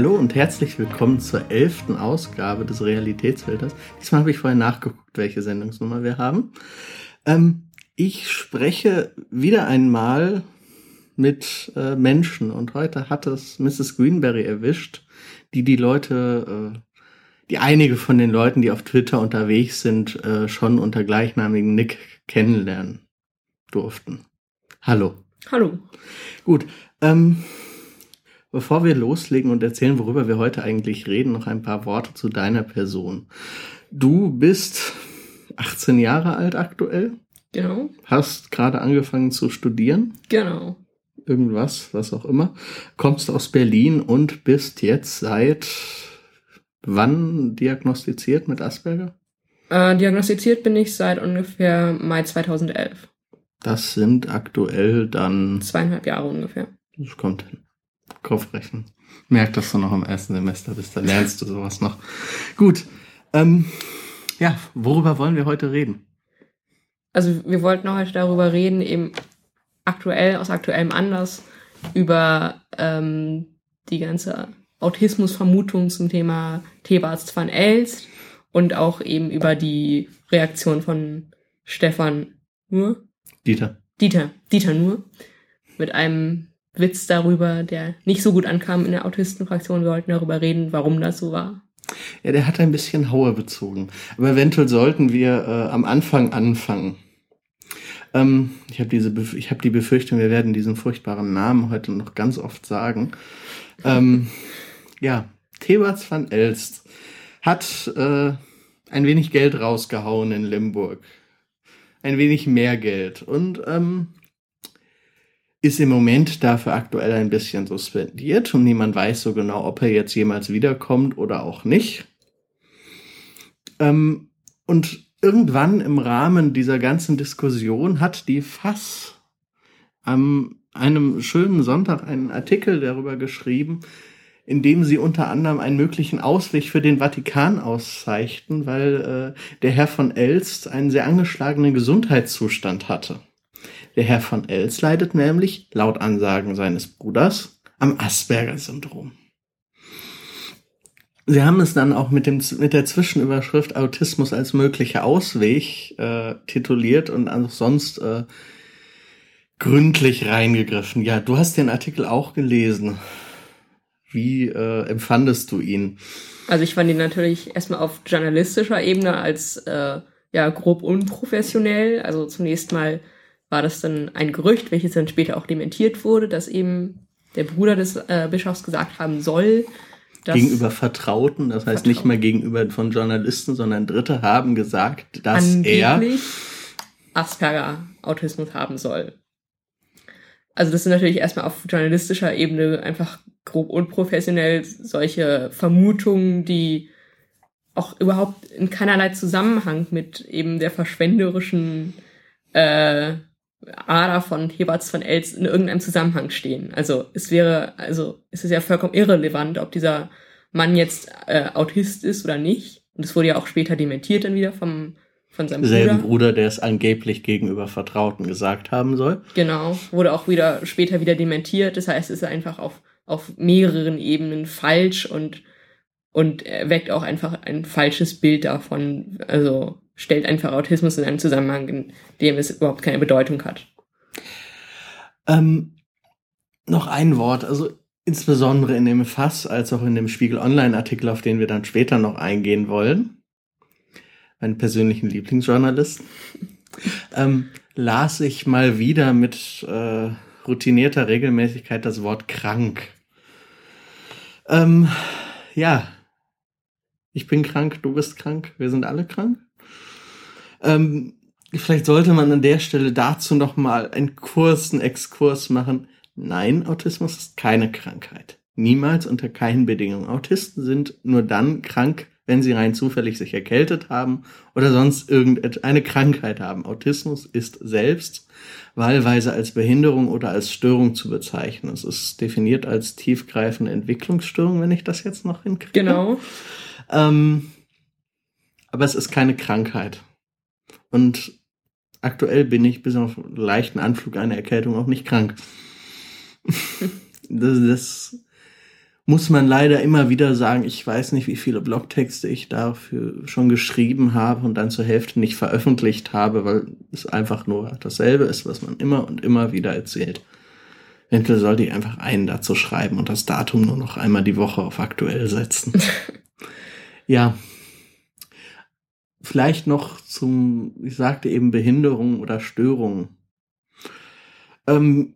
Hallo und herzlich willkommen zur elften Ausgabe des Realitätsfilters. Diesmal habe ich vorher nachgeguckt, welche Sendungsnummer wir haben. Ähm, ich spreche wieder einmal mit äh, Menschen und heute hat es Mrs. Greenberry erwischt, die die Leute, äh, die einige von den Leuten, die auf Twitter unterwegs sind, äh, schon unter gleichnamigen Nick kennenlernen durften. Hallo. Hallo. Gut. Ähm, bevor wir loslegen und erzählen, worüber wir heute eigentlich reden, noch ein paar Worte zu deiner Person. Du bist 18 Jahre alt aktuell. Genau. Hast gerade angefangen zu studieren. Genau. Irgendwas, was auch immer. Kommst aus Berlin und bist jetzt seit wann diagnostiziert mit Asperger? Äh, diagnostiziert bin ich seit ungefähr Mai 2011. Das sind aktuell dann. Zweieinhalb Jahre ungefähr. Das kommt hin. Kopfrechnen. Merk, dass du noch im ersten Semester bist, dann lernst du sowas noch. Gut. Ähm, ja, worüber wollen wir heute reden? Also wir wollten heute darüber reden, eben aktuell, aus aktuellem Anlass, über ähm, die ganze Autismusvermutung zum Thema Thebats van Elst und auch eben über die Reaktion von Stefan Nur. Dieter. Dieter, Dieter Nur. Mit einem Witz darüber, der nicht so gut ankam in der Autistenfraktion. Wir wollten darüber reden, warum das so war. Ja, der hat ein bisschen Hauer bezogen. Aber eventuell sollten wir äh, am Anfang anfangen. Ähm, ich habe diese, Bef ich habe die Befürchtung, wir werden diesen furchtbaren Namen heute noch ganz oft sagen. Ähm, ja, Thebats van Elst hat äh, ein wenig Geld rausgehauen in Limburg. Ein wenig mehr Geld. Und ähm, ist im Moment dafür aktuell ein bisschen suspendiert und niemand weiß so genau, ob er jetzt jemals wiederkommt oder auch nicht. Ähm, und irgendwann im Rahmen dieser ganzen Diskussion hat die Fass am einem schönen Sonntag einen Artikel darüber geschrieben, in dem sie unter anderem einen möglichen Ausweg für den Vatikan auszeichnen, weil äh, der Herr von Elst einen sehr angeschlagenen Gesundheitszustand hatte. Der Herr von Els leidet nämlich, laut Ansagen seines Bruders, am Asperger-Syndrom. Sie haben es dann auch mit, dem, mit der Zwischenüberschrift Autismus als möglicher Ausweg äh, tituliert und auch sonst äh, gründlich reingegriffen. Ja, du hast den Artikel auch gelesen. Wie äh, empfandest du ihn? Also ich fand ihn natürlich erstmal auf journalistischer Ebene als äh, ja grob unprofessionell. Also zunächst mal war das dann ein Gerücht, welches dann später auch dementiert wurde, dass eben der Bruder des äh, Bischofs gesagt haben soll, dass gegenüber Vertrauten, das heißt Vertrauen. nicht mal gegenüber von Journalisten, sondern Dritte haben gesagt, dass er Asperger Autismus haben soll. Also das sind natürlich erstmal auf journalistischer Ebene einfach grob unprofessionell solche Vermutungen, die auch überhaupt in keinerlei Zusammenhang mit eben der verschwenderischen äh, Ader von Heberts von Els in irgendeinem Zusammenhang stehen. Also es wäre, also es ist ja vollkommen irrelevant, ob dieser Mann jetzt äh, Autist ist oder nicht. Und es wurde ja auch später dementiert dann wieder vom von seinem Selben Bruder. Bruder, der es angeblich gegenüber Vertrauten gesagt haben soll. Genau, wurde auch wieder später wieder dementiert. Das heißt, es ist einfach auf auf mehreren Ebenen falsch und und weckt auch einfach ein falsches Bild davon. Also stellt einfach Autismus in einen Zusammenhang, in dem es überhaupt keine Bedeutung hat. Ähm, noch ein Wort, also insbesondere in dem Fass als auch in dem Spiegel Online-Artikel, auf den wir dann später noch eingehen wollen, meinen persönlichen Lieblingsjournalisten, ähm, las ich mal wieder mit äh, routinierter Regelmäßigkeit das Wort krank. Ähm, ja, ich bin krank, du bist krank, wir sind alle krank. Ähm, vielleicht sollte man an der Stelle dazu noch mal einen kurzen Exkurs machen. Nein, Autismus ist keine Krankheit. Niemals unter keinen Bedingungen. Autisten sind nur dann krank, wenn sie rein zufällig sich erkältet haben oder sonst irgendeine Krankheit haben. Autismus ist selbst wahlweise als Behinderung oder als Störung zu bezeichnen. Es ist definiert als tiefgreifende Entwicklungsstörung, wenn ich das jetzt noch hinkriege. Genau. Ähm, aber es ist keine Krankheit. Und aktuell bin ich bis auf einen leichten Anflug einer Erkältung auch nicht krank. das, das muss man leider immer wieder sagen, ich weiß nicht, wie viele Blogtexte ich dafür schon geschrieben habe und dann zur Hälfte nicht veröffentlicht habe, weil es einfach nur dasselbe ist, was man immer und immer wieder erzählt. Eventuell sollte ich einfach einen dazu schreiben und das Datum nur noch einmal die Woche auf aktuell setzen. ja. Vielleicht noch zum, ich sagte eben Behinderung oder Störung. Ähm,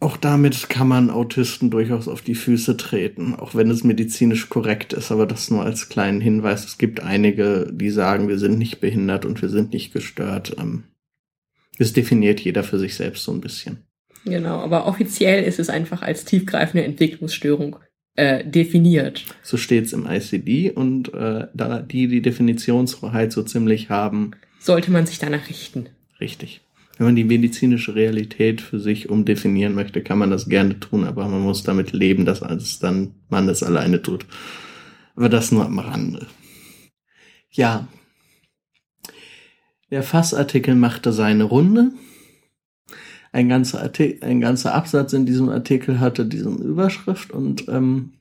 auch damit kann man Autisten durchaus auf die Füße treten, auch wenn es medizinisch korrekt ist. Aber das nur als kleinen Hinweis. Es gibt einige, die sagen, wir sind nicht behindert und wir sind nicht gestört. Ähm, das definiert jeder für sich selbst so ein bisschen. Genau, aber offiziell ist es einfach als tiefgreifende Entwicklungsstörung äh, definiert. So steht es im ICD und äh, da die die Definitionsfreiheit so ziemlich haben, sollte man sich danach richten. Richtig. Wenn man die medizinische Realität für sich umdefinieren möchte, kann man das gerne tun, aber man muss damit leben, dass es dann man das alleine tut. Aber das nur am Rande. Ja. Der Fassartikel machte seine Runde. Ein ganzer, Artikel, ein ganzer Absatz in diesem Artikel hatte diesen Überschrift und ähm,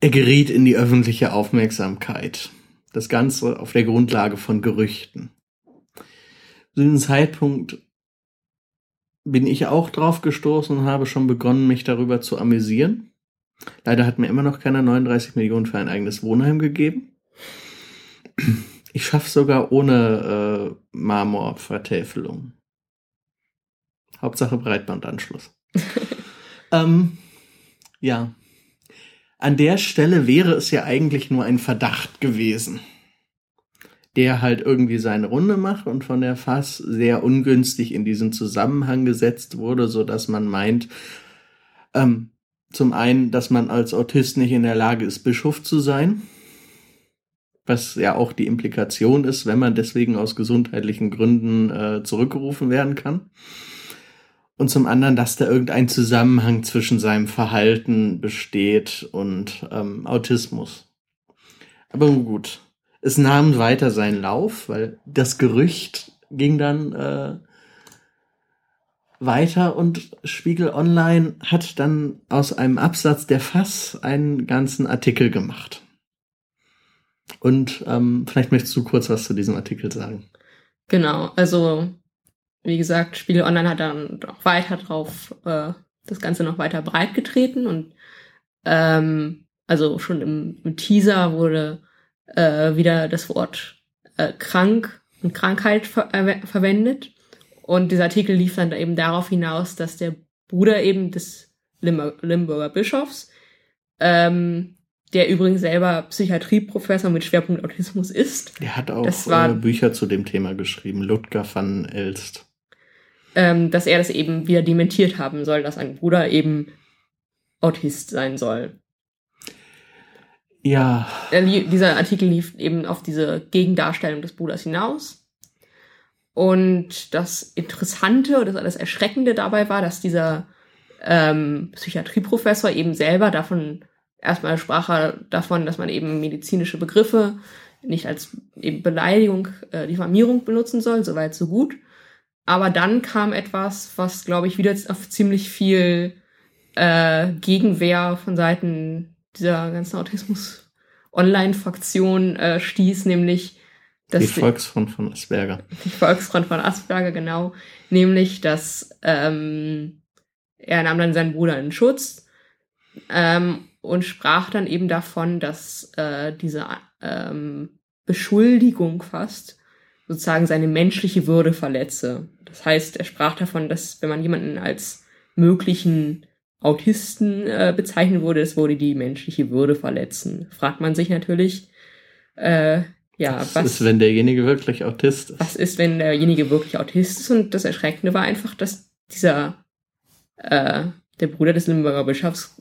er geriet in die öffentliche Aufmerksamkeit. Das Ganze auf der Grundlage von Gerüchten zu diesem Zeitpunkt bin ich auch drauf gestoßen und habe schon begonnen, mich darüber zu amüsieren. Leider hat mir immer noch keiner 39 Millionen für ein eigenes Wohnheim gegeben. Ich schaffe sogar ohne äh, Marmorvertäfelung. Hauptsache Breitbandanschluss. ähm, ja. An der Stelle wäre es ja eigentlich nur ein Verdacht gewesen der halt irgendwie seine Runde macht und von der Fass sehr ungünstig in diesen Zusammenhang gesetzt wurde, so dass man meint, ähm, zum einen, dass man als Autist nicht in der Lage ist, Bischof zu sein, was ja auch die Implikation ist, wenn man deswegen aus gesundheitlichen Gründen äh, zurückgerufen werden kann. Und zum anderen, dass da irgendein Zusammenhang zwischen seinem Verhalten besteht und ähm, Autismus. Aber gut, es nahm weiter seinen Lauf, weil das Gerücht ging dann äh, weiter und Spiegel Online hat dann aus einem Absatz der Fass einen ganzen Artikel gemacht. Und ähm, vielleicht möchtest du kurz was zu diesem Artikel sagen. Genau, also wie gesagt, Spiegel Online hat dann auch weiter drauf äh, das Ganze noch weiter breit getreten und ähm, also schon im, im Teaser wurde äh, wieder das Wort äh, krank und Krankheit ver äh, verwendet. Und dieser Artikel lief dann eben darauf hinaus, dass der Bruder eben des Limburger, Limburger Bischofs, ähm, der übrigens selber Psychiatrieprofessor mit Schwerpunkt Autismus ist. Der hat auch äh, Bücher zu dem Thema geschrieben, Ludger van Elst. Ähm, dass er das eben wieder dementiert haben soll, dass ein Bruder eben Autist sein soll. Ja. Dieser Artikel lief eben auf diese Gegendarstellung des Bruders hinaus. Und das Interessante oder das Erschreckende dabei war, dass dieser ähm, Psychiatrieprofessor eben selber davon, erstmal sprach er davon, dass man eben medizinische Begriffe nicht als eben Beleidigung, äh, Diffamierung benutzen soll, soweit so gut. Aber dann kam etwas, was, glaube ich, wieder auf ziemlich viel äh, Gegenwehr von Seiten dieser ganzen Autismus-Online-Fraktion äh, stieß, nämlich dass die Volksfront von Asperger. Die Volksfront von Asperger, genau. Nämlich, dass ähm, er nahm dann seinen Bruder in Schutz ähm, und sprach dann eben davon, dass äh, diese ähm, Beschuldigung fast sozusagen seine menschliche Würde verletze. Das heißt, er sprach davon, dass wenn man jemanden als möglichen Autisten äh, bezeichnen würde, es würde die menschliche Würde verletzen. Fragt man sich natürlich, äh, ja, was, was ist, wenn derjenige wirklich Autist ist? Was ist, wenn derjenige wirklich Autist ist? Und das Erschreckende war einfach, dass dieser, äh, der Bruder des Limburger Bischofs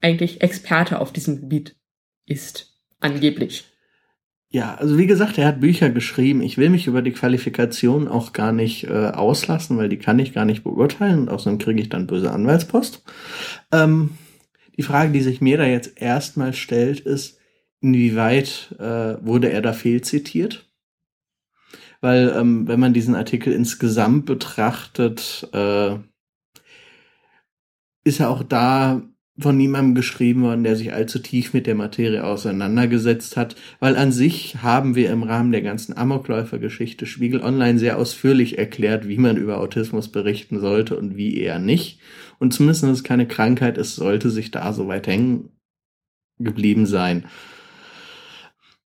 eigentlich Experte auf diesem Gebiet ist. Angeblich. Ja, also wie gesagt, er hat Bücher geschrieben. Ich will mich über die Qualifikation auch gar nicht äh, auslassen, weil die kann ich gar nicht beurteilen und außerdem kriege ich dann böse Anwaltspost. Ähm, die Frage, die sich mir da jetzt erstmal stellt, ist, inwieweit äh, wurde er da fehlzitiert? Weil ähm, wenn man diesen Artikel insgesamt betrachtet, äh, ist er auch da von niemandem geschrieben worden, der sich allzu tief mit der Materie auseinandergesetzt hat, weil an sich haben wir im Rahmen der ganzen Amokläufergeschichte Spiegel Online sehr ausführlich erklärt, wie man über Autismus berichten sollte und wie eher nicht. Und zumindest, wenn es keine Krankheit ist, sollte sich da so weit hängen geblieben sein.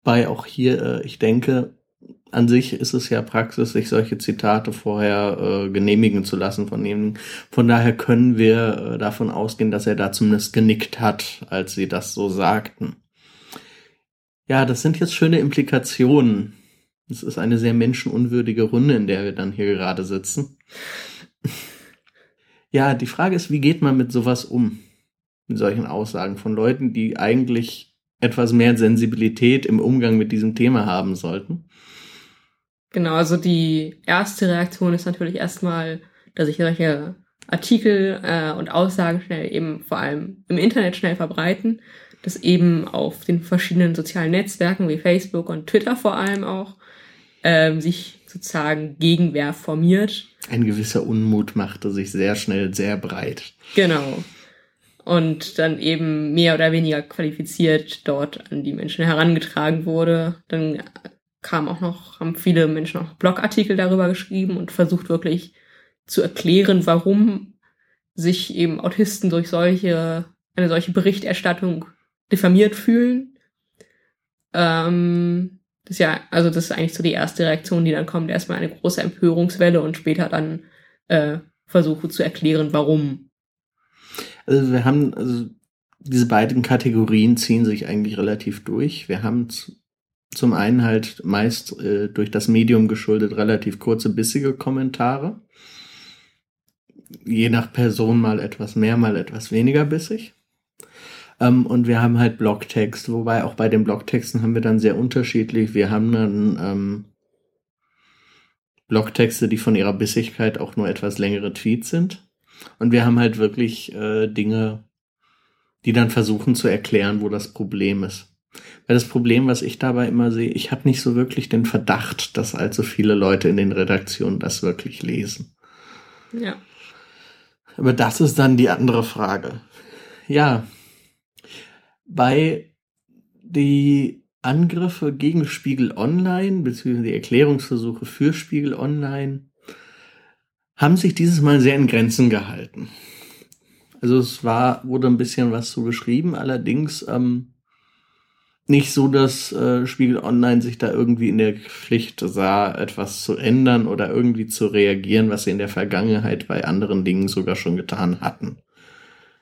Bei auch hier, äh, ich denke, an sich ist es ja Praxis, sich solche Zitate vorher äh, genehmigen zu lassen von ihm. Von daher können wir äh, davon ausgehen, dass er da zumindest genickt hat, als sie das so sagten. Ja, das sind jetzt schöne Implikationen. Es ist eine sehr menschenunwürdige Runde, in der wir dann hier gerade sitzen. ja, die Frage ist, wie geht man mit sowas um? Mit solchen Aussagen von Leuten, die eigentlich etwas mehr Sensibilität im Umgang mit diesem Thema haben sollten. Genau, also die erste Reaktion ist natürlich erstmal, dass sich solche Artikel äh, und Aussagen schnell eben vor allem im Internet schnell verbreiten, dass eben auf den verschiedenen sozialen Netzwerken wie Facebook und Twitter vor allem auch ähm, sich sozusagen Gegenwehr formiert. Ein gewisser Unmut machte sich sehr schnell sehr breit. Genau. Und dann eben mehr oder weniger qualifiziert dort an die Menschen herangetragen wurde. Dann kam auch noch, haben viele Menschen auch Blogartikel darüber geschrieben und versucht wirklich zu erklären, warum sich eben Autisten durch solche, eine solche Berichterstattung diffamiert fühlen. Ähm, das ist ja, also das ist eigentlich so die erste Reaktion, die dann kommt, erstmal eine große Empörungswelle und später dann äh, Versuche zu erklären, warum. Also wir haben, also diese beiden Kategorien ziehen sich eigentlich relativ durch. Wir haben zum einen halt meist äh, durch das Medium geschuldet relativ kurze, bissige Kommentare. Je nach Person mal etwas mehr, mal etwas weniger bissig. Ähm, und wir haben halt Blogtext, wobei auch bei den Blogtexten haben wir dann sehr unterschiedlich. Wir haben dann ähm, Blogtexte, die von ihrer Bissigkeit auch nur etwas längere Tweets sind. Und wir haben halt wirklich äh, Dinge, die dann versuchen zu erklären, wo das Problem ist. Weil das Problem, was ich dabei immer sehe, ich habe nicht so wirklich den Verdacht, dass allzu viele Leute in den Redaktionen das wirklich lesen. Ja. Aber das ist dann die andere Frage. Ja. Bei die Angriffe gegen Spiegel Online, beziehungsweise die Erklärungsversuche für Spiegel Online, haben sich dieses Mal sehr in Grenzen gehalten. Also es war, wurde ein bisschen was zu beschrieben, allerdings ähm, nicht so, dass äh, Spiegel Online sich da irgendwie in der Pflicht sah, etwas zu ändern oder irgendwie zu reagieren, was sie in der Vergangenheit bei anderen Dingen sogar schon getan hatten.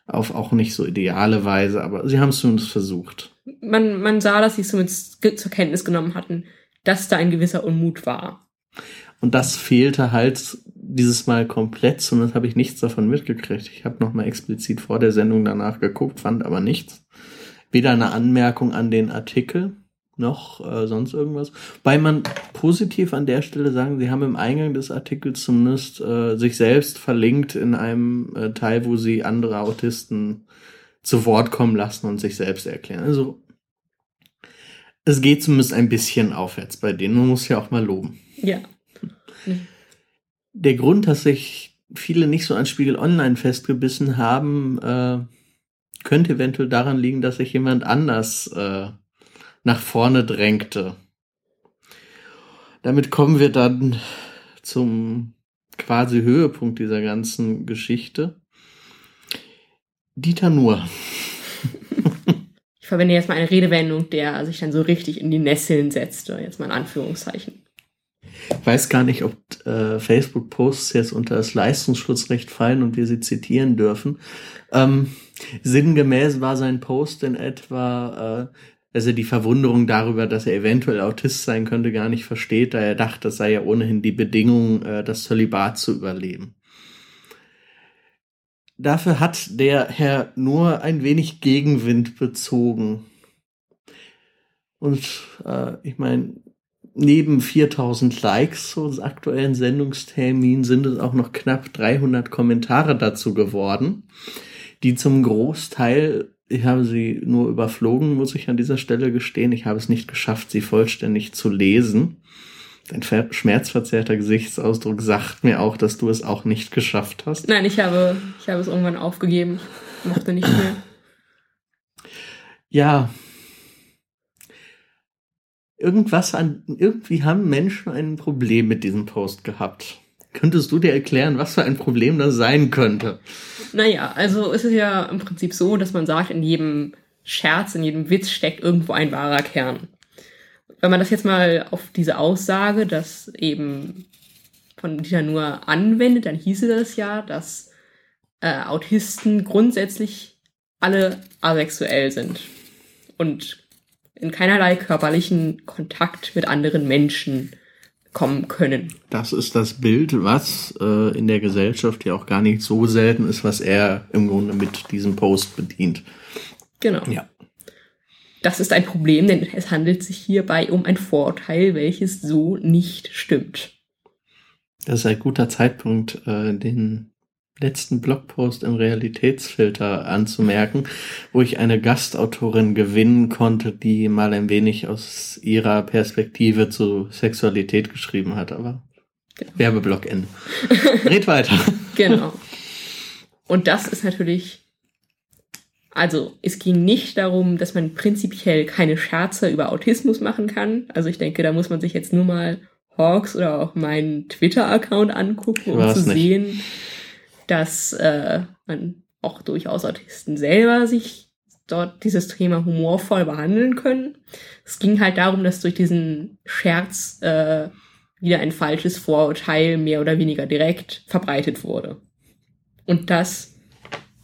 Auf auch nicht so ideale Weise, aber sie haben es zumindest versucht. Man, man sah, dass sie es zumindest zur Kenntnis genommen hatten, dass da ein gewisser Unmut war. Und das fehlte halt dieses Mal komplett, zumindest habe ich nichts davon mitgekriegt. Ich habe nochmal explizit vor der Sendung danach geguckt, fand aber nichts weder eine Anmerkung an den Artikel noch äh, sonst irgendwas. Weil man positiv an der Stelle sagen, sie haben im Eingang des Artikels zumindest äh, sich selbst verlinkt in einem äh, Teil, wo sie andere Autisten zu Wort kommen lassen und sich selbst erklären. Also es geht zumindest ein bisschen aufwärts bei denen. Man muss ja auch mal loben. Ja. Der Grund, dass sich viele nicht so an Spiegel Online festgebissen haben, äh, könnte eventuell daran liegen, dass sich jemand anders äh, nach vorne drängte. Damit kommen wir dann zum quasi Höhepunkt dieser ganzen Geschichte. Dieter Nuhr. ich verwende jetzt mal eine Redewendung, der sich dann so richtig in die Nesseln setzte, jetzt mal in Anführungszeichen. Ich weiß gar nicht, ob äh, Facebook-Posts jetzt unter das Leistungsschutzrecht fallen und wir sie zitieren dürfen. Ähm, sinngemäß war sein Post in etwa, äh, dass er die Verwunderung darüber, dass er eventuell Autist sein könnte, gar nicht versteht, da er dachte, das sei ja ohnehin die Bedingung, äh, das Zölibat zu überleben. Dafür hat der Herr nur ein wenig Gegenwind bezogen. Und äh, ich meine, neben 4000 Likes zu unserem aktuellen Sendungstermin sind es auch noch knapp 300 Kommentare dazu geworden, die zum Großteil, ich habe sie nur überflogen, muss ich an dieser Stelle gestehen, ich habe es nicht geschafft, sie vollständig zu lesen. Dein schmerzverzerrter Gesichtsausdruck sagt mir auch, dass du es auch nicht geschafft hast. Nein, ich habe, ich habe es irgendwann aufgegeben. Mochte nicht mehr. Ja. Irgendwas an, irgendwie haben Menschen ein Problem mit diesem Post gehabt. Könntest du dir erklären, was für ein Problem das sein könnte? Naja, also es ist ja im Prinzip so, dass man sagt, in jedem Scherz, in jedem Witz steckt irgendwo ein wahrer Kern. Wenn man das jetzt mal auf diese Aussage, dass eben von Dieter nur anwendet, dann hieße das ja, dass äh, Autisten grundsätzlich alle asexuell sind und in keinerlei körperlichen Kontakt mit anderen Menschen kommen können. Das ist das Bild, was äh, in der Gesellschaft ja auch gar nicht so selten ist, was er im Grunde mit diesem Post bedient. Genau. Ja. Das ist ein Problem, denn es handelt sich hierbei um ein Vorurteil, welches so nicht stimmt. Das ist ein guter Zeitpunkt, äh, den letzten Blogpost im Realitätsfilter anzumerken, wo ich eine Gastautorin gewinnen konnte, die mal ein wenig aus ihrer Perspektive zu Sexualität geschrieben hat, aber genau. Werbeblock Ende. Red weiter. Genau. Und das ist natürlich, also es ging nicht darum, dass man prinzipiell keine Scherze über Autismus machen kann. Also ich denke, da muss man sich jetzt nur mal Hawks oder auch meinen Twitter-Account angucken, um zu nicht. sehen, dass äh, man auch durchaus Autisten selber sich dort dieses Thema humorvoll behandeln können. Es ging halt darum, dass durch diesen Scherz äh, wieder ein falsches Vorurteil mehr oder weniger direkt verbreitet wurde. Und das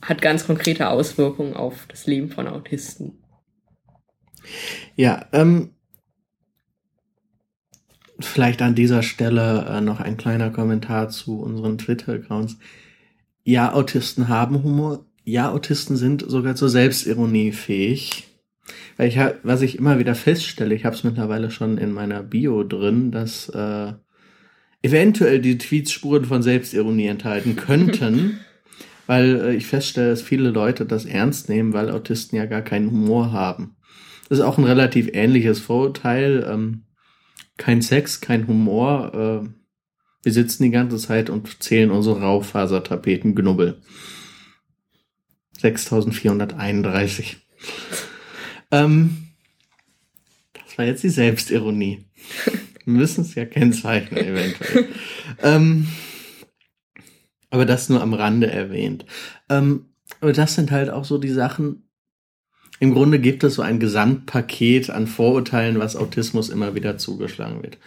hat ganz konkrete Auswirkungen auf das Leben von Autisten. Ja, ähm, vielleicht an dieser Stelle äh, noch ein kleiner Kommentar zu unseren Twitter-Accounts ja, Autisten haben Humor. Ja, Autisten sind sogar zur Selbstironie fähig. Weil ich was ich immer wieder feststelle, ich habe es mittlerweile schon in meiner Bio drin, dass äh, eventuell die Tweets Spuren von Selbstironie enthalten könnten. weil äh, ich feststelle, dass viele Leute das ernst nehmen, weil Autisten ja gar keinen Humor haben. Das ist auch ein relativ ähnliches Vorurteil. Ähm, kein Sex, kein Humor. Äh, wir sitzen die ganze Zeit und zählen unsere Raufasertapeten-Gnubbel. 6431. ähm, das war jetzt die Selbstironie. Wir müssen es ja kennzeichnen, eventuell. ähm, aber das nur am Rande erwähnt. Ähm, aber das sind halt auch so die Sachen. Im Grunde gibt es so ein Gesamtpaket an Vorurteilen, was Autismus immer wieder zugeschlagen wird.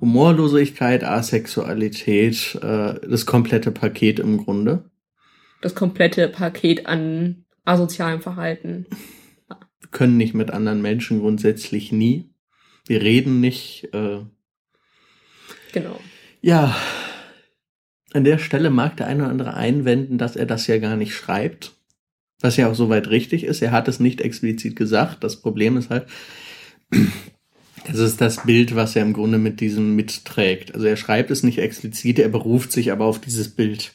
Humorlosigkeit, Asexualität, äh, das komplette Paket im Grunde. Das komplette Paket an asozialem Verhalten. Wir können nicht mit anderen Menschen grundsätzlich nie. Wir reden nicht. Äh, genau. Ja. An der Stelle mag der eine oder andere einwenden, dass er das ja gar nicht schreibt. Was ja auch soweit richtig ist. Er hat es nicht explizit gesagt. Das Problem ist halt, das ist das Bild, was er im Grunde mit diesem mitträgt. Also er schreibt es nicht explizit, er beruft sich aber auf dieses Bild.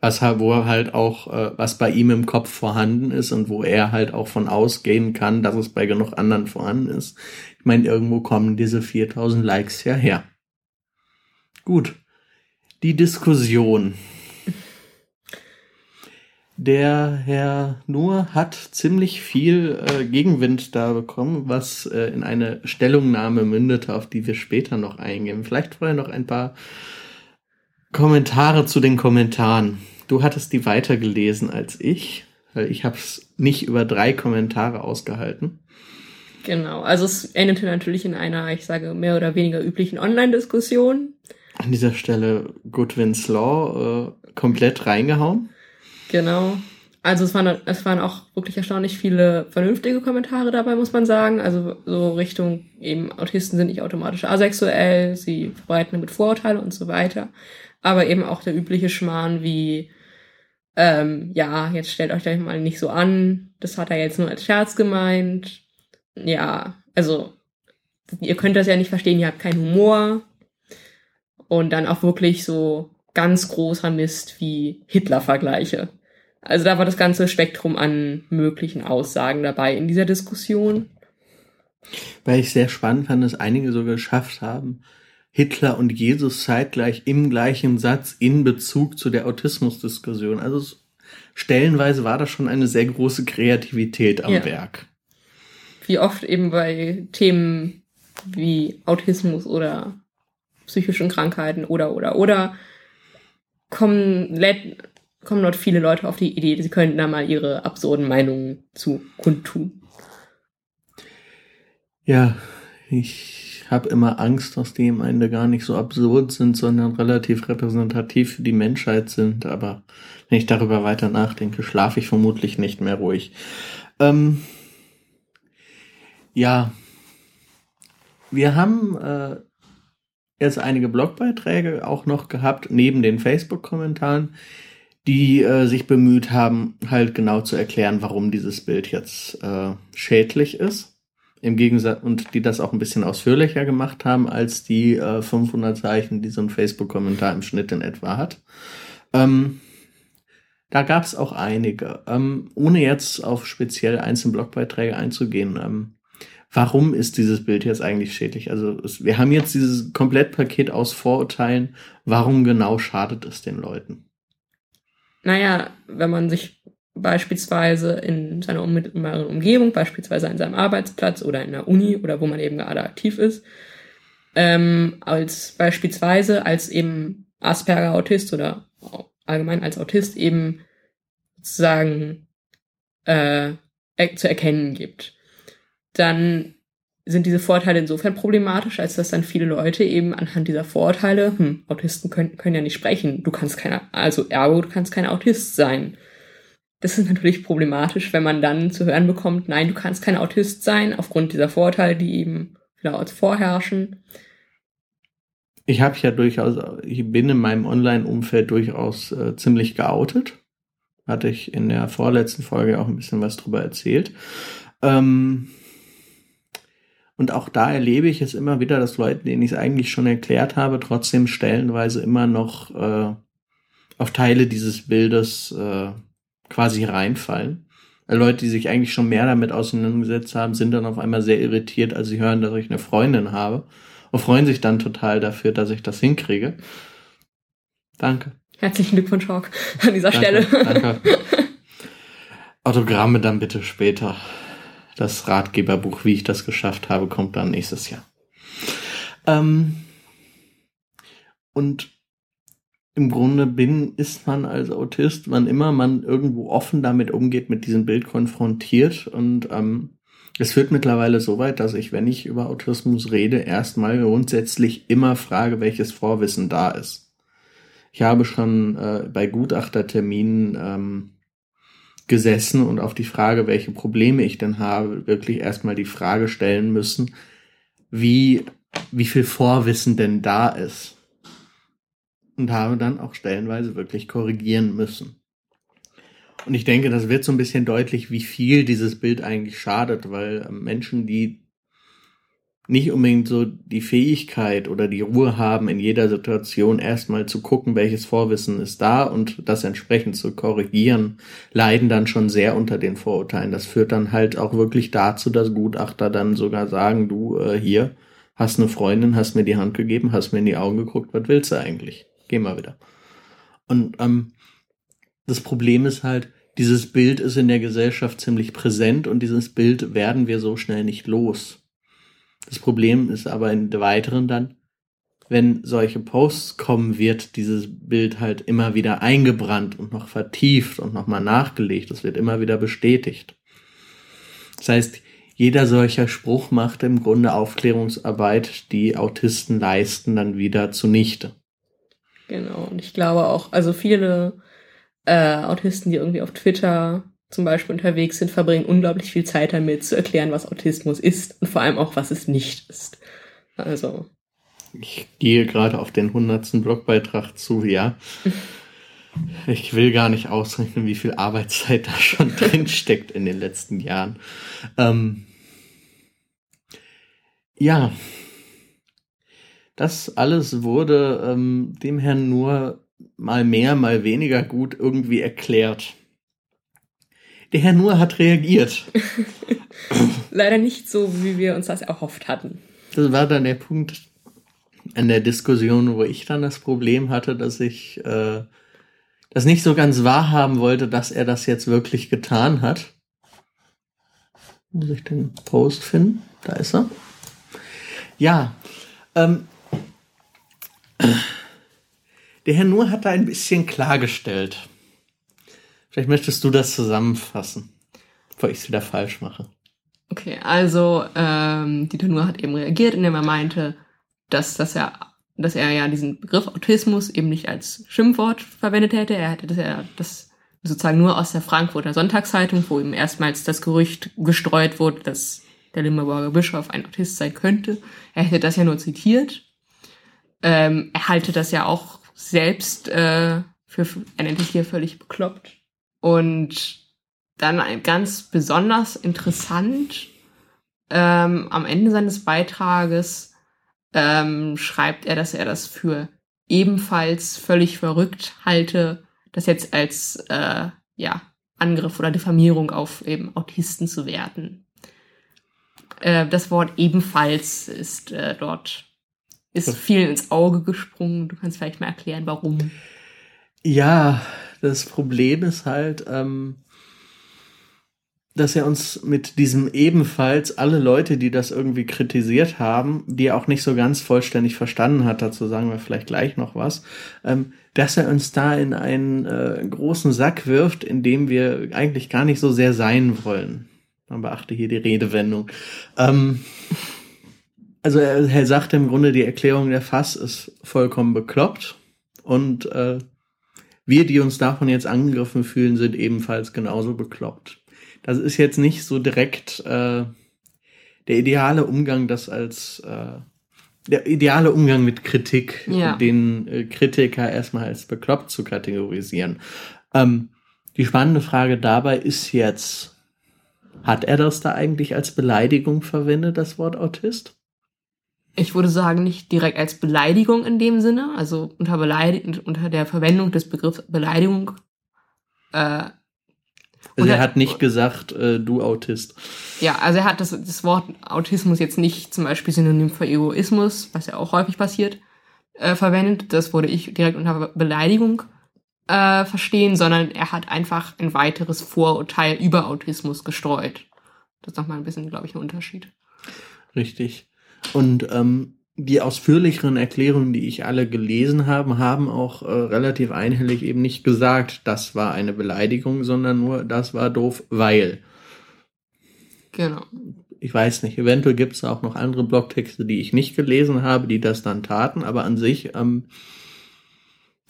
Was wo er halt auch, äh, was bei ihm im Kopf vorhanden ist und wo er halt auch von ausgehen kann, dass es bei genug anderen vorhanden ist. Ich meine, irgendwo kommen diese 4000 Likes ja her. Gut. Die Diskussion. Der Herr Nur hat ziemlich viel äh, Gegenwind da bekommen, was äh, in eine Stellungnahme mündete, auf die wir später noch eingehen. Vielleicht vorher noch ein paar Kommentare zu den Kommentaren. Du hattest die weitergelesen als ich, weil ich habe es nicht über drei Kommentare ausgehalten. Genau, also es endete natürlich in einer, ich sage, mehr oder weniger üblichen Online-Diskussion. An dieser Stelle Goodwin's Law äh, komplett reingehauen. Genau. Also es waren, es waren auch wirklich erstaunlich viele vernünftige Kommentare dabei, muss man sagen. Also so Richtung eben Autisten sind nicht automatisch asexuell, sie verbreiten damit Vorurteile und so weiter. Aber eben auch der übliche Schmarrn wie, ähm, ja, jetzt stellt euch gleich mal nicht so an, das hat er jetzt nur als Scherz gemeint. Ja, also ihr könnt das ja nicht verstehen, ihr habt keinen Humor. Und dann auch wirklich so ganz großer Mist wie Hitler-Vergleiche. Also da war das ganze Spektrum an möglichen Aussagen dabei in dieser Diskussion. Weil ich sehr spannend fand, dass einige so geschafft haben, Hitler und Jesus zeitgleich im gleichen Satz in Bezug zu der Autismusdiskussion. Also stellenweise war da schon eine sehr große Kreativität am Ja. Werk. Wie oft eben bei Themen wie Autismus oder psychischen Krankheiten oder oder oder kommen, kommen dort viele Leute auf die Idee, sie könnten da mal ihre absurden Meinungen zu kundtun. Ja, ich habe immer Angst, dass die am Ende gar nicht so absurd sind, sondern relativ repräsentativ für die Menschheit sind. Aber wenn ich darüber weiter nachdenke, schlafe ich vermutlich nicht mehr ruhig. Ähm, ja, wir haben äh, jetzt einige Blogbeiträge auch noch gehabt, neben den Facebook-Kommentaren, die äh, sich bemüht haben, halt genau zu erklären, warum dieses Bild jetzt äh, schädlich ist. Im Gegensatz, und die das auch ein bisschen ausführlicher gemacht haben, als die äh, 500 Zeichen, die so ein Facebook-Kommentar im Schnitt in etwa hat. Ähm, da gab es auch einige. Ähm, ohne jetzt auf speziell einzelne Blogbeiträge einzugehen, ähm, warum ist dieses Bild jetzt eigentlich schädlich? Also es, wir haben jetzt dieses Komplettpaket aus Vorurteilen. Warum genau schadet es den Leuten? Naja, wenn man sich beispielsweise in seiner unmittelbaren Umgebung, beispielsweise an seinem Arbeitsplatz oder in der Uni oder wo man eben gerade aktiv ist, ähm, als beispielsweise als eben Asperger-Autist oder allgemein als Autist eben sozusagen äh, zu erkennen gibt, dann sind diese Vorteile insofern problematisch, als dass dann viele Leute eben anhand dieser Vorteile, hm, Autisten können, können ja nicht sprechen, du kannst keiner, also ergo, du kannst kein Autist sein. Das ist natürlich problematisch, wenn man dann zu hören bekommt, nein, du kannst kein Autist sein, aufgrund dieser Vorteile, die eben vielerorts vorherrschen. Ich habe ja durchaus, ich bin in meinem Online-Umfeld durchaus äh, ziemlich geoutet. Hatte ich in der vorletzten Folge auch ein bisschen was drüber erzählt. Ähm, und auch da erlebe ich es immer wieder, dass Leute, denen ich es eigentlich schon erklärt habe, trotzdem stellenweise immer noch äh, auf Teile dieses Bildes äh, quasi reinfallen. Leute, die sich eigentlich schon mehr damit auseinandergesetzt haben, sind dann auf einmal sehr irritiert, als sie hören, dass ich eine Freundin habe und freuen sich dann total dafür, dass ich das hinkriege. Danke. Herzlichen Glückwunsch, Hawk, an dieser Danke, Stelle. danke. Autogramme dann bitte später. Das Ratgeberbuch, wie ich das geschafft habe, kommt dann nächstes Jahr. Ähm, und im Grunde bin, ist man als Autist, wann immer man irgendwo offen damit umgeht, mit diesem Bild konfrontiert. Und ähm, es führt mittlerweile so weit, dass ich, wenn ich über Autismus rede, erstmal grundsätzlich immer frage, welches Vorwissen da ist. Ich habe schon äh, bei Gutachterterminen ähm, gesessen und auf die Frage, welche Probleme ich denn habe, wirklich erstmal die Frage stellen müssen, wie, wie viel Vorwissen denn da ist. Und habe dann auch stellenweise wirklich korrigieren müssen. Und ich denke, das wird so ein bisschen deutlich, wie viel dieses Bild eigentlich schadet, weil ähm, Menschen, die nicht unbedingt so die Fähigkeit oder die Ruhe haben, in jeder Situation erstmal zu gucken, welches Vorwissen ist da und das entsprechend zu korrigieren, leiden dann schon sehr unter den Vorurteilen. Das führt dann halt auch wirklich dazu, dass Gutachter dann sogar sagen, du äh, hier hast eine Freundin, hast mir die Hand gegeben, hast mir in die Augen geguckt, was willst du eigentlich? Geh mal wieder. Und ähm, das Problem ist halt, dieses Bild ist in der Gesellschaft ziemlich präsent und dieses Bild werden wir so schnell nicht los. Das Problem ist aber in der weiteren dann, wenn solche Posts kommen, wird dieses Bild halt immer wieder eingebrannt und noch vertieft und nochmal nachgelegt. Es wird immer wieder bestätigt. Das heißt, jeder solcher Spruch macht im Grunde Aufklärungsarbeit, die Autisten leisten, dann wieder zunichte. Genau, und ich glaube auch, also viele äh, Autisten, die irgendwie auf Twitter zum Beispiel unterwegs sind, verbringen unglaublich viel Zeit damit zu erklären, was Autismus ist und vor allem auch, was es nicht ist. Also. Ich gehe gerade auf den hundertsten Blogbeitrag zu, ja. Ich will gar nicht ausrechnen, wie viel Arbeitszeit da schon drin steckt in den letzten Jahren. Ähm, ja, das alles wurde ähm, dem Herrn nur mal mehr, mal weniger gut irgendwie erklärt. Der Herr Nur hat reagiert. Leider nicht so, wie wir uns das erhofft hatten. Das war dann der Punkt an der Diskussion, wo ich dann das Problem hatte, dass ich, äh, das nicht so ganz wahrhaben wollte, dass er das jetzt wirklich getan hat. Muss ich den Post finden? Da ist er. Ja, ähm, der Herr Nur hat da ein bisschen klargestellt. Vielleicht möchtest du das zusammenfassen, bevor ich es wieder falsch mache. Okay, also ähm, Dieter Nuhr hat eben reagiert, indem er meinte, dass, dass, er, dass er ja diesen Begriff Autismus eben nicht als Schimpfwort verwendet hätte. Er hätte das ja das sozusagen nur aus der Frankfurter Sonntagszeitung, wo ihm erstmals das Gerücht gestreut wurde, dass der Limburger Bischof ein Autist sein könnte. Er hätte das ja nur zitiert. Ähm, er halte das ja auch selbst äh, für, er nennt es hier völlig bekloppt. Und dann ganz besonders interessant, ähm, am Ende seines Beitrages ähm, schreibt er, dass er das für ebenfalls völlig verrückt halte, das jetzt als äh, ja, Angriff oder Diffamierung auf eben Autisten zu werten. Äh, das Wort ebenfalls ist äh, dort ist vielen ins Auge gesprungen. Du kannst vielleicht mal erklären, warum. Ja, das Problem ist halt, ähm, dass er uns mit diesem ebenfalls alle Leute, die das irgendwie kritisiert haben, die er auch nicht so ganz vollständig verstanden hat, dazu sagen wir vielleicht gleich noch was, ähm, dass er uns da in einen äh, großen Sack wirft, in dem wir eigentlich gar nicht so sehr sein wollen. Man beachte hier die Redewendung. Ähm, also er, er sagt im Grunde, die Erklärung der Fass ist vollkommen bekloppt und äh, wir, die uns davon jetzt angegriffen fühlen, sind ebenfalls genauso bekloppt. Das ist jetzt nicht so direkt äh, der ideale Umgang, das als äh, der ideale Umgang mit Kritik, ja. den äh, Kritiker erstmal als bekloppt zu kategorisieren. Ähm, die spannende Frage dabei ist jetzt, hat er das da eigentlich als Beleidigung verwendet, das Wort Autist? Ich würde sagen, nicht direkt als Beleidigung in dem Sinne, also unter, Beleidig unter der Verwendung des Begriffs Beleidigung. Äh, also er hat nicht gesagt, äh, du Autist. Ja, also er hat das, das Wort Autismus jetzt nicht zum Beispiel synonym für Egoismus, was ja auch häufig passiert, äh, verwendet. Das wurde ich direkt unter Beleidigung äh, verstehen, sondern er hat einfach ein weiteres Vorurteil über Autismus gestreut. Das ist nochmal ein bisschen, glaube ich, ein Unterschied. Richtig. Und ähm, die ausführlicheren Erklärungen, die ich alle gelesen habe, haben auch äh, relativ einhellig eben nicht gesagt, das war eine Beleidigung, sondern nur, das war doof, weil. Genau. Ich weiß nicht, eventuell gibt es auch noch andere Blogtexte, die ich nicht gelesen habe, die das dann taten, aber an sich ähm,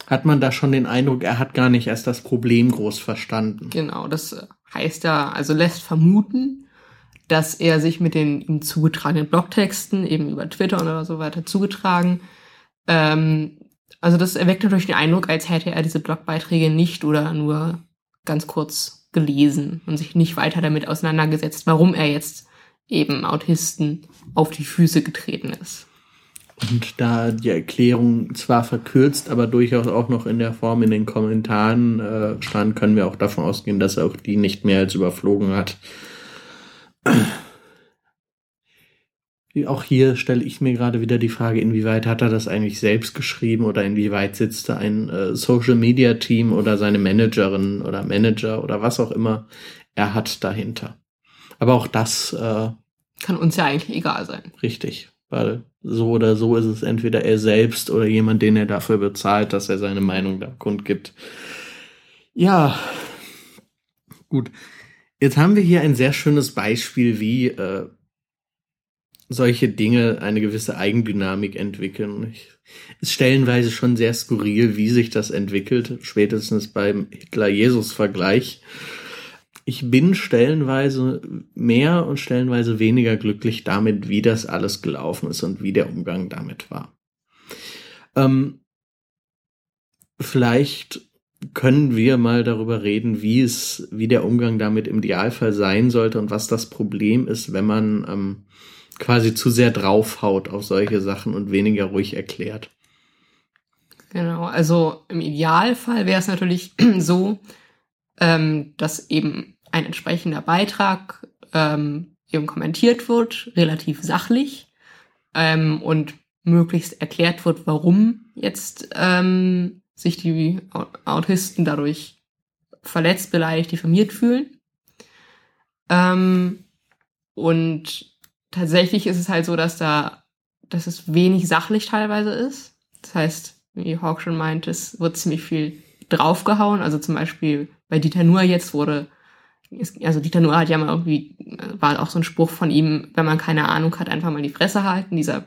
hat man da schon den Eindruck, er hat gar nicht erst das Problem groß verstanden. Genau, das heißt ja, also lässt vermuten, dass er sich mit den ihm zugetragenen Blogtexten, eben über Twitter oder so weiter, zugetragen, ähm, also das erweckt natürlich den Eindruck, als hätte er diese Blogbeiträge nicht oder nur ganz kurz gelesen und sich nicht weiter damit auseinandergesetzt, warum er jetzt eben Autisten auf die Füße getreten ist. Und da die Erklärung zwar verkürzt, aber durchaus auch noch in der Form in den Kommentaren äh, stand, können wir auch davon ausgehen, dass er auch die nicht mehr als überflogen hat. Auch hier stelle ich mir gerade wieder die Frage, inwieweit hat er das eigentlich selbst geschrieben oder inwieweit sitzt da ein äh, Social Media Team oder seine Managerin oder Manager oder was auch immer er hat dahinter. Aber auch das äh, kann uns ja eigentlich egal sein. Richtig, weil so oder so ist es entweder er selbst oder jemand, den er dafür bezahlt, dass er seine Meinung da kundgibt. Ja, gut. Jetzt haben wir hier ein sehr schönes Beispiel, wie äh, solche Dinge eine gewisse Eigendynamik entwickeln. Ich, ist stellenweise schon sehr skurril, wie sich das entwickelt, spätestens beim Hitler-Jesus-Vergleich. Ich bin stellenweise mehr und stellenweise weniger glücklich damit, wie das alles gelaufen ist und wie der Umgang damit war. Ähm, vielleicht können wir mal darüber reden, wie es, wie der Umgang damit im Idealfall sein sollte und was das Problem ist, wenn man ähm, quasi zu sehr draufhaut auf solche Sachen und weniger ruhig erklärt. Genau, also im Idealfall wäre es natürlich so, ähm, dass eben ein entsprechender Beitrag ähm, eben kommentiert wird, relativ sachlich ähm, und möglichst erklärt wird, warum jetzt ähm, sich die Autisten dadurch verletzt, beleidigt, diffamiert fühlen. Ähm, und tatsächlich ist es halt so, dass da, dass es wenig sachlich teilweise ist. Das heißt, wie Hawk schon meint, es wird ziemlich viel draufgehauen. Also zum Beispiel bei Dieter Nuhr jetzt wurde, also Dieter Nuhr hat ja mal irgendwie, war auch so ein Spruch von ihm, wenn man keine Ahnung hat, einfach mal die Fresse halten. Dieser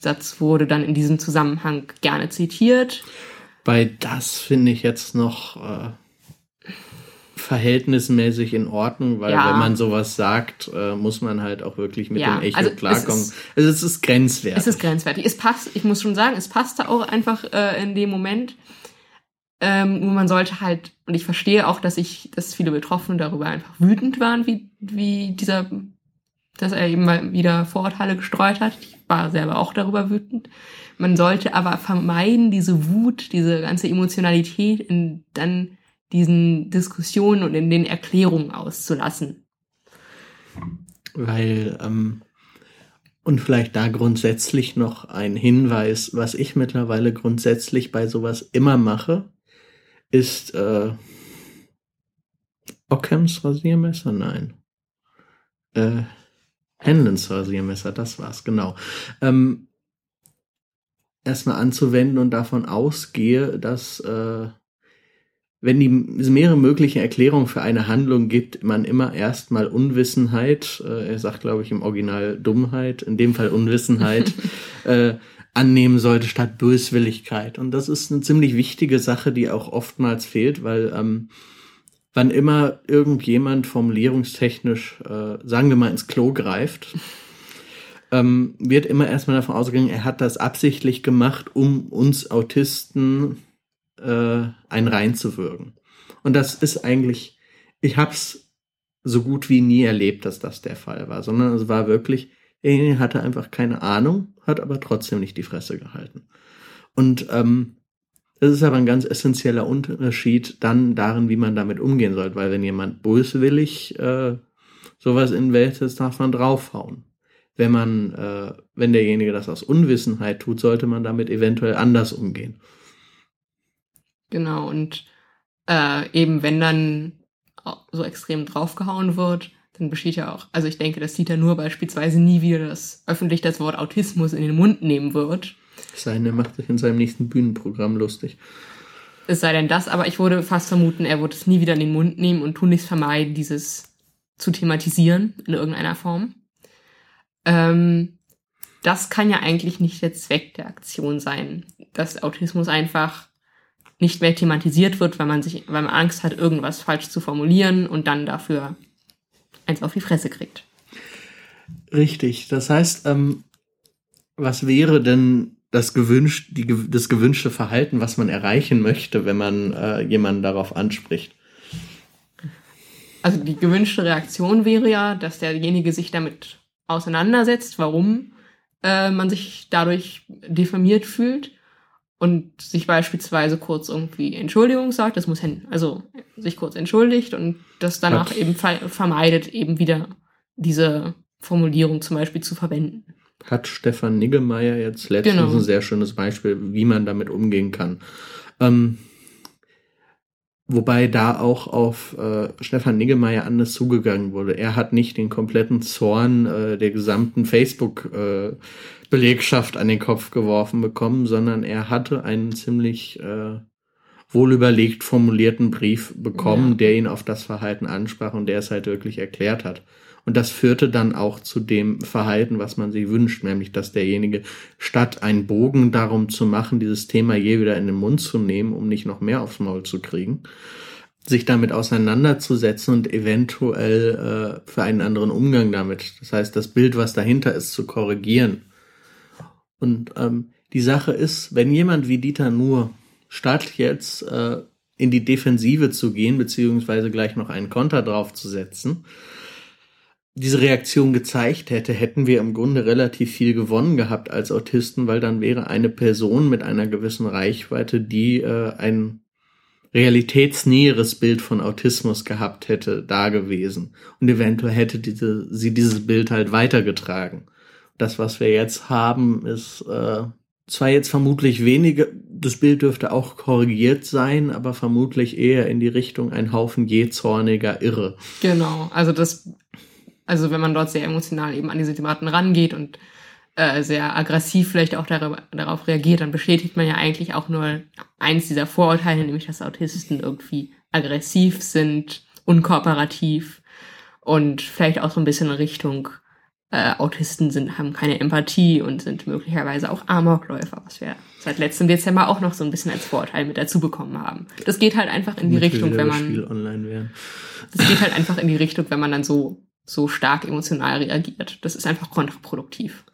Satz wurde dann in diesem Zusammenhang gerne zitiert. Bei das finde ich jetzt noch äh, verhältnismäßig in Ordnung, weil ja. wenn man sowas sagt, äh, muss man halt auch wirklich mit ja, dem Echo also klarkommen. Es ist, also es ist grenzwertig. Es ist grenzwertig. Es passt, ich muss schon sagen, es passte auch einfach äh, in dem Moment. Ähm, nur man sollte halt, und ich verstehe auch, dass ich, dass viele Betroffene darüber einfach wütend waren, wie, wie dieser, dass er eben mal wieder Vorurteile gestreut hat. Ich war selber auch darüber wütend. Man sollte aber vermeiden, diese Wut, diese ganze Emotionalität in dann diesen Diskussionen und in den Erklärungen auszulassen. Weil, ähm, und vielleicht da grundsätzlich noch ein Hinweis, was ich mittlerweile grundsätzlich bei sowas immer mache, ist äh, Ockhams Rasiermesser? Nein. Äh, Hanlons Rasiermesser, das war's, genau. Ähm, erstmal anzuwenden und davon ausgehe, dass äh, wenn die, es mehrere mögliche Erklärungen für eine Handlung gibt, man immer erstmal Unwissenheit, äh, er sagt, glaube ich, im Original Dummheit, in dem Fall Unwissenheit, äh, annehmen sollte statt Böswilligkeit. Und das ist eine ziemlich wichtige Sache, die auch oftmals fehlt, weil ähm, wann immer irgendjemand formulierungstechnisch, äh, sagen wir mal, ins Klo greift, ähm, wird immer erstmal davon ausgegangen, er hat das absichtlich gemacht, um uns Autisten äh, einen reinzuwirken. Und das ist eigentlich, ich hab's so gut wie nie erlebt, dass das der Fall war, sondern es war wirklich, er hatte einfach keine Ahnung, hat aber trotzdem nicht die Fresse gehalten. Und ähm, es ist aber ein ganz essentieller Unterschied dann darin, wie man damit umgehen soll, weil wenn jemand böswillig äh, sowas in Welt ist, darf man draufhauen. Wenn man, äh, wenn derjenige das aus Unwissenheit tut, sollte man damit eventuell anders umgehen. Genau, und äh, eben wenn dann so extrem draufgehauen wird, dann besteht ja auch, also ich denke, dass Dieter nur beispielsweise nie wieder das öffentlich das Wort Autismus in den Mund nehmen wird. Es sei denn, er macht sich in seinem nächsten Bühnenprogramm lustig. Es sei denn das, aber ich würde fast vermuten, er wird es nie wieder in den Mund nehmen und tunlichst vermeiden, dieses zu thematisieren in irgendeiner Form. Ähm, das kann ja eigentlich nicht der Zweck der Aktion sein, dass Autismus einfach nicht mehr thematisiert wird, weil man sich, weil man Angst hat, irgendwas falsch zu formulieren und dann dafür eins auf die Fresse kriegt. Richtig. Das heißt, ähm, was wäre denn das gewünscht, die, das gewünschte Verhalten, was man erreichen möchte, wenn man äh, jemanden darauf anspricht? Also die gewünschte Reaktion wäre ja, dass derjenige sich damit auseinandersetzt, warum äh, man sich dadurch diffamiert fühlt und sich beispielsweise kurz irgendwie Entschuldigung sagt, das muss hin, also sich kurz entschuldigt und das danach Hat. eben vermeidet, eben wieder diese Formulierung zum Beispiel zu verwenden. Hat Stefan Niggemeier jetzt letztens genau. ein sehr schönes Beispiel, wie man damit umgehen kann. Ähm, Wobei da auch auf äh, Stefan Niggemeier anders zugegangen wurde. Er hat nicht den kompletten Zorn äh, der gesamten Facebook-Belegschaft äh, an den Kopf geworfen bekommen, sondern er hatte einen ziemlich äh, wohlüberlegt formulierten Brief bekommen, ja. der ihn auf das Verhalten ansprach und der es halt wirklich erklärt hat. Und das führte dann auch zu dem Verhalten, was man sich wünscht, nämlich dass derjenige statt einen Bogen darum zu machen, dieses Thema je wieder in den Mund zu nehmen, um nicht noch mehr aufs Maul zu kriegen, sich damit auseinanderzusetzen und eventuell äh, für einen anderen Umgang damit. Das heißt, das Bild, was dahinter ist, zu korrigieren. Und ähm, die Sache ist, wenn jemand wie Dieter nur statt jetzt äh, in die Defensive zu gehen, beziehungsweise gleich noch einen Konter draufzusetzen, diese Reaktion gezeigt hätte, hätten wir im Grunde relativ viel gewonnen gehabt als Autisten, weil dann wäre eine Person mit einer gewissen Reichweite, die äh, ein realitätsnäheres Bild von Autismus gehabt hätte, da gewesen. Und eventuell hätte diese, sie dieses Bild halt weitergetragen. Das, was wir jetzt haben, ist äh, zwar jetzt vermutlich weniger, das Bild dürfte auch korrigiert sein, aber vermutlich eher in die Richtung ein Haufen jähzorniger Irre. Genau, also das, also wenn man dort sehr emotional eben an diese Thematen rangeht und äh, sehr aggressiv vielleicht auch darüber, darauf reagiert, dann bestätigt man ja eigentlich auch nur eins dieser Vorurteile, nämlich dass Autisten irgendwie aggressiv sind, unkooperativ und vielleicht auch so ein bisschen in Richtung äh, Autisten sind, haben keine Empathie und sind möglicherweise auch Amokläufer, was wir seit letztem Dezember auch noch so ein bisschen als Vorurteil mit dazu bekommen haben. Das geht halt einfach in die Richtung, wenn man. Das geht halt einfach in die Richtung, wenn man dann so, so stark emotional reagiert. Das ist einfach kontraproduktiv.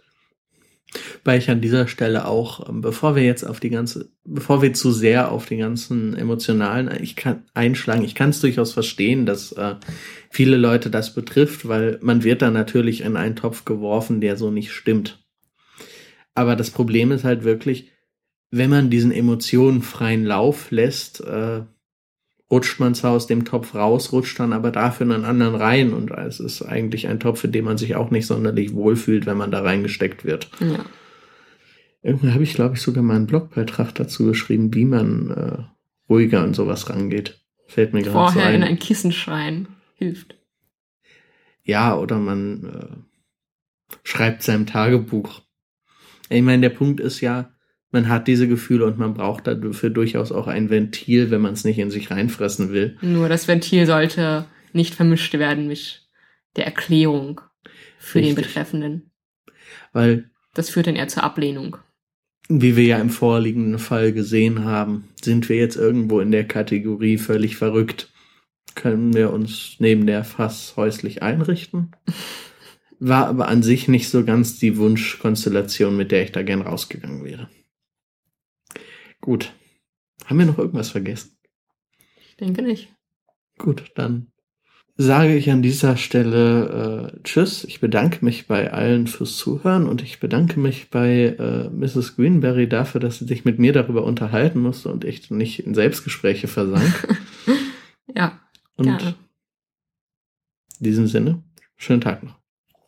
Weil ich an dieser Stelle auch, ähm, bevor wir jetzt auf die ganze, bevor wir zu sehr auf die ganzen emotionalen ich kann, einschlagen, ich kann es durchaus verstehen, dass äh, viele Leute das betrifft, weil man wird da natürlich in einen Topf geworfen, der so nicht stimmt. Aber das Problem ist halt wirklich, wenn man diesen Emotionen freien Lauf lässt, äh, rutscht man zwar aus dem Topf raus, rutscht dann aber dafür in einen anderen rein und es ist eigentlich ein Topf, in dem man sich auch nicht sonderlich wohlfühlt, wenn man da reingesteckt wird. Ja. Irgendwann habe ich, glaube ich, sogar mal einen Blogbeitrag dazu geschrieben, wie man äh, ruhiger an sowas rangeht. Fällt mir gerade so ein. Vorher in ein Kissen schreien hilft. Ja, oder man äh, schreibt seinem Tagebuch. Ich meine, der Punkt ist ja, man hat diese Gefühle und man braucht dafür durchaus auch ein Ventil, wenn man es nicht in sich reinfressen will. Nur das Ventil sollte nicht vermischt werden mit der Erklärung für Richtig. den Betreffenden. Weil das führt dann eher zur Ablehnung. Wie wir ja im vorliegenden Fall gesehen haben, sind wir jetzt irgendwo in der Kategorie völlig verrückt. Können wir uns neben der Fass häuslich einrichten? War aber an sich nicht so ganz die Wunschkonstellation, mit der ich da gern rausgegangen wäre. Gut. Haben wir noch irgendwas vergessen? Ich denke nicht. Gut, dann sage ich an dieser Stelle äh, Tschüss. Ich bedanke mich bei allen fürs Zuhören und ich bedanke mich bei äh, Mrs. Greenberry dafür, dass sie sich mit mir darüber unterhalten musste und ich nicht in Selbstgespräche versank. ja. Und gerne. in diesem Sinne, schönen Tag noch.